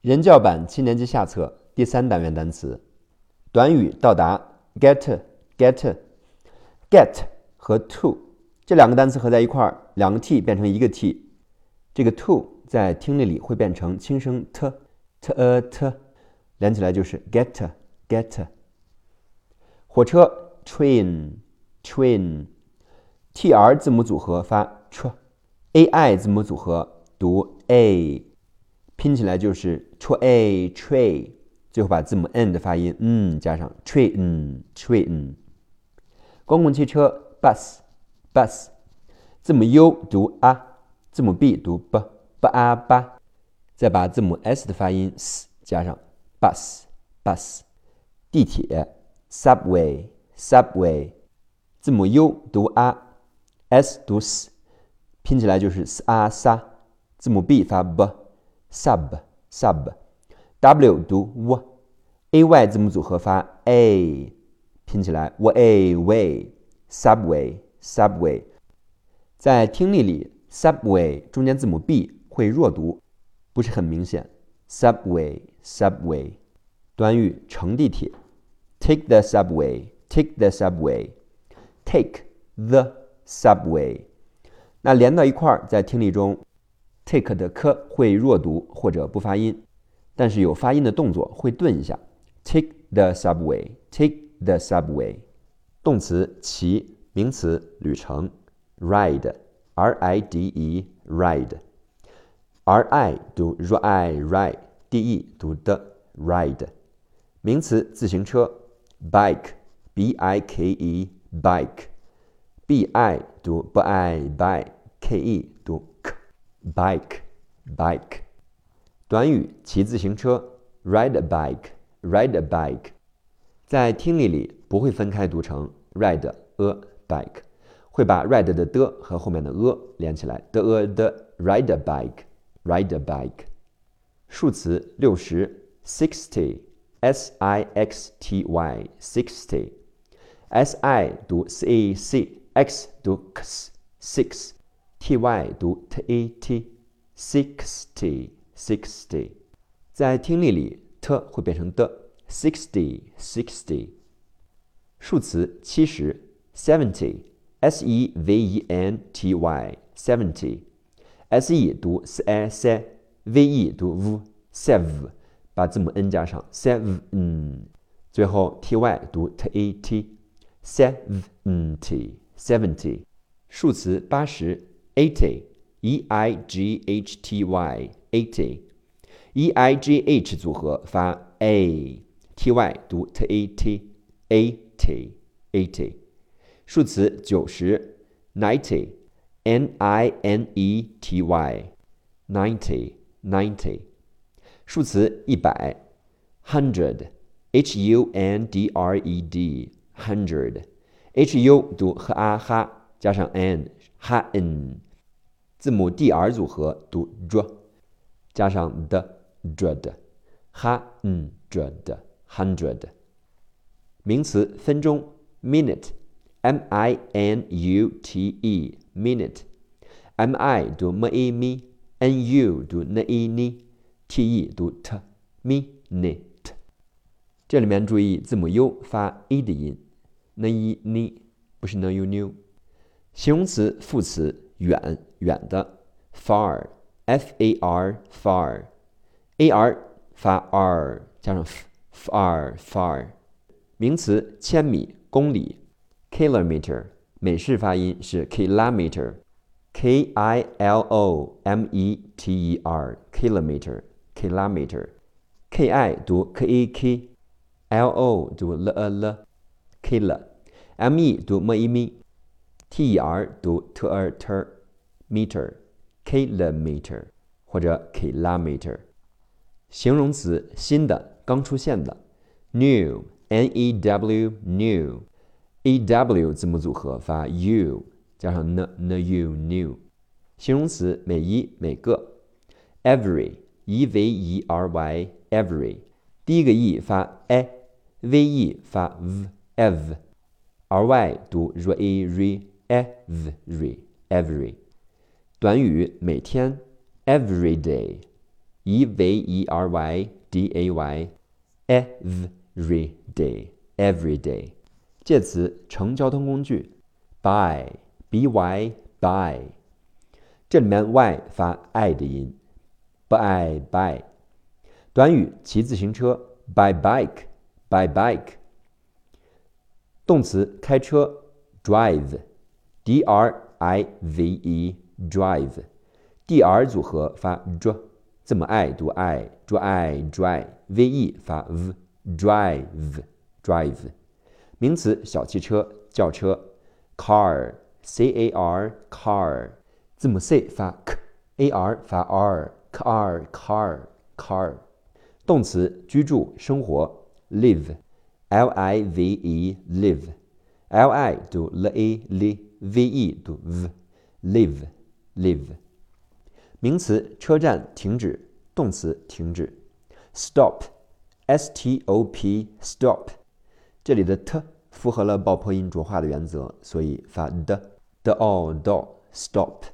人教版七年级下册第三单元单词，短语到达 get get get 和 to 这两个单词合在一块儿，两个 t 变成一个 t，这个 to 在听力里会变成轻声 t t a t，连起来就是 get get。火车 train train，t r 字母组合发 tr，a i 字母组合读 a。拼起来就是 tray tray，最后把字母 n 的发音嗯加上 train train。公共汽车 bus bus，字母 u 读 a，，字母 b 读 b b a b，再把字母 s 的发音 s 加上 bus bus。地铁 subway subway，字母 u 读 a，s 读 s，拼起来就是 s a s，字母 b 发 b。sub sub，w 读 w，a y 字母组合发 a，拼起来 w a way，subway subway，在听力里 subway 中间字母 b 会弱读，不是很明显。subway subway，短语乘地铁，take the subway，take the subway，take the subway，那连到一块儿，在听力中。Take 的 k 会弱读或者不发音，但是有发音的动作会顿一下。Take the subway. Take the subway. 动词骑，名词旅程。Ride. R I D E. Ride. R I 读 r i ride. D E 读的 ride. 名词自行车。Bike. B I K E. Bike. B I 读 b i by. K E 读 bike bike，短语骑自行车，ride a bike ride a bike，在听力里不会分开读成 ride a bike，会把 ride 的的和后面的 a 连起来的 a 的 ride a bike ride a bike，数词六十 sixty s i x t y sixty s i 读 c c x 读 x six T y 读 t a t，sixty sixty，在听力里 t 会变成的，sixty sixty。数词七十，seventy，s e v e n t y seventy，s e 读 s e s，v e 读 v，sev，把字母 n 加上 sev，嗯，最后 t y 读 t a t，seventy seventy。数词八十。eighty, e i g h t y, eighty, e i g h 组合发 a, t y 读 t a t, eighty, eighty。数词九十，ninety, n i n e t y, ninety, ninety。数词一百，hundred, h u n d r e d, hundred, h u 读 h a 哈加上 n, 哈 n。 字母 d r 组合读 dr，加上的 dred，哈嗯 dred hundred。名词分钟 minute，m i n u t e minute，m i 读 m i n u 读 n i n，t e 读 t minute。这里面注意字母 u 发 e 的音，n i n 不是 n u n。形容词副词。远远的，far，f a r far，a r 发 r 加上 far far，名词千米公里，kilometer，美式发音是 kilometer，k i l o m e t e r kilometer kilometer，k i 读 k a k，l o 读 l a l kil m e 读 m e m。T e r 读 t e r ter meter，kilometer 或者 kilometer。形容词新的，刚出现的，new，n e w new，e w 字母组合发 u，加上 n n u new。形容词每一每个，every，e v e r y every，第一个 e 发 a，v e 发 v，ev，r y 读 r e r。Every every，短语每天，every day，e v e r y d a y，every day，every day。介词乘交通工具，by，b y by。这里面 y 发 i 的音，by by。短语骑自行车，by bike，by bike。动词开车，drive，drive，d r i v e drive，d r 组合发 dr，字母 i 读 i drive dri，v e v e 发 v，drive drive。名词小汽车轿车，car，c a r car，字母 c 发 k，a r 发 r，car car car。动词居住生活，live，l i v e live，l i 读 l a l v e 读 v，live live。名词车站停止，动词停止，stop，s t o p stop。这里的 t 符合了爆破音浊化的原则，所以发 d，d o d o stop。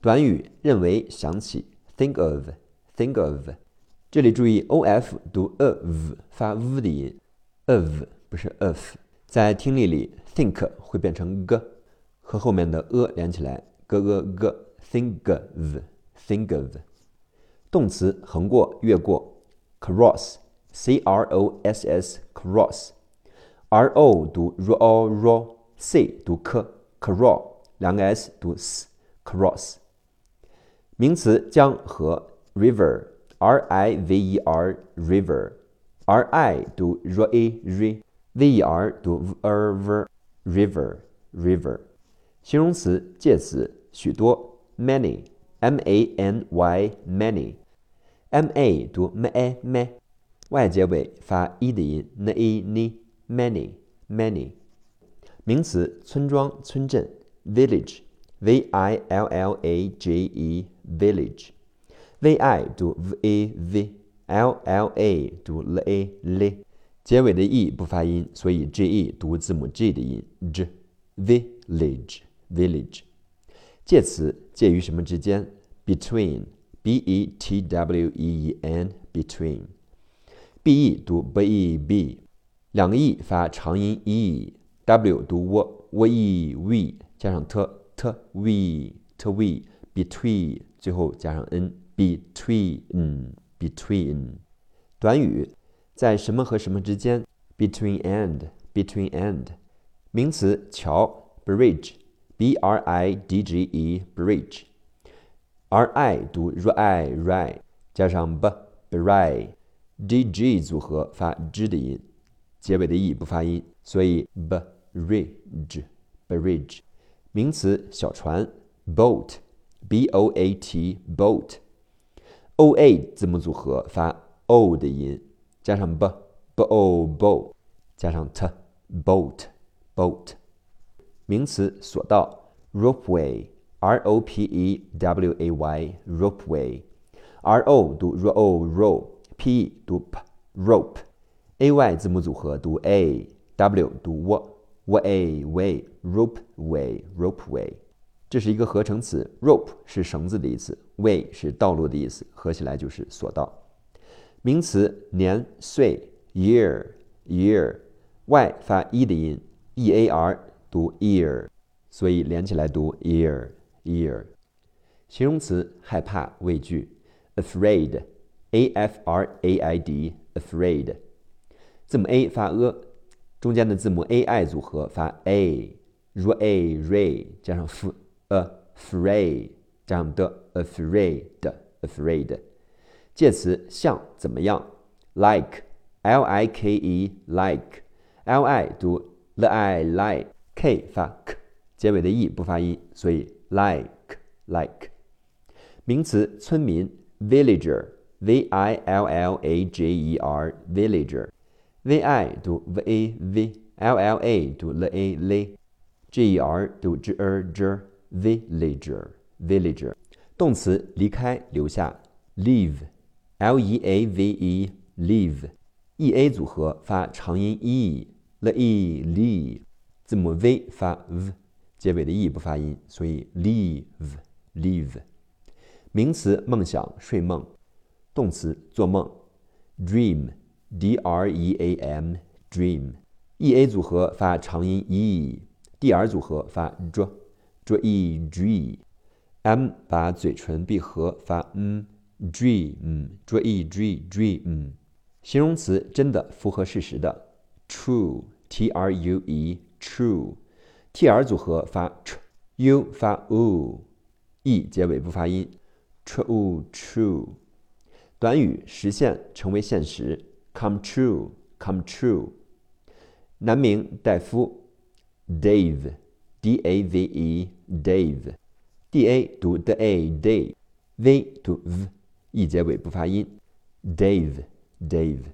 短语认为想起，think of，think of。这里注意，o f 读 of 发 v 的音，of 不是 of。在听力里，think 会变成 g，和后面的 a 连起来，g g g，think of，think of。动词横过、越过，cross，c r o s s，cross，r o 读 r o r，c 读 k，cross，两个 s 读 s，cross。名词江河，river。R I V E R river，R I 读 R A R，V E R 读 V R V，river river。形容词介词许多，many，M A N Y many，M A 读 M A M，Y 结尾发 e 的音，N A N many many。名词村庄村镇，village，V I L L A J E village。v i 读 v a v，l l a 读 l a l，结尾的 e 不发音，所以 g e 读字母 g 的音 j village。介词介于什么之间？between b e t w e e n between b e 读 b e b，两个 e 发长音 e，w 读 w w e v 加上 t t v t v between 最后加上 n。between between 短语在什么和什么之间？between and between and 名词桥 bridge b r i d g e bridge r i 读 r i r 加上 b bri d g 组合发 z 的音，结尾的 e 不发音，所以 bridge bridge 名词小船 boat b o a t boat o a 字母组合发 o 的音，加上 b b o bo，加上 t boat boat。 名词索道 ropeway r o p e w a y ropeway r o 读 r o ro p e 读 p rope a y 字母组合读 a w 读 w w a way ropeway ropeway。这是一个合成词，rope 是绳子的意思，way 是道路的意思，合起来就是索道。名词年岁，year year，y 发 e 的音，e a r 读 ear，所以连起来读 ear ear。形容词害怕、畏惧，afraid，a f r a i d afraid。字母 a 发 a，中间的字母 a i 组合发 a，r a ray 加上 f。afraid 加上的 afraid afraid 介词像怎么样？like l i k e like l i 读 l i like K 发 k 结尾的 e 不发音，所以 like like 名词村民 villager v i l l a g e r villager v i 读 v a v l l a 读 l a l g e r 读 g e r g Villager，villager，动词离开、留下，leave，l e a v e，leave，e a 组合发长音 e，l e leave，字母 v 发 v，结尾的 e 不发音，所以 leave，leave。名词梦想、睡梦动词做梦，dream，d r e a m，dream，e a 组合发长音 e，d r 组合发 dr，dr e dream，m 把嘴唇闭合发嗯，dream，dr e dream，dream，形容词真的符合事实的，true，t-r-u-e True，T R 组合发 tr，u 发 u，e 结尾不发音，true，true。短语实现成为现实，come true，come true。男名戴夫，Dave，D A V E，Dave，D A 读 d a，Dave，V 读 v，e 结尾不发音，Dave，Dave。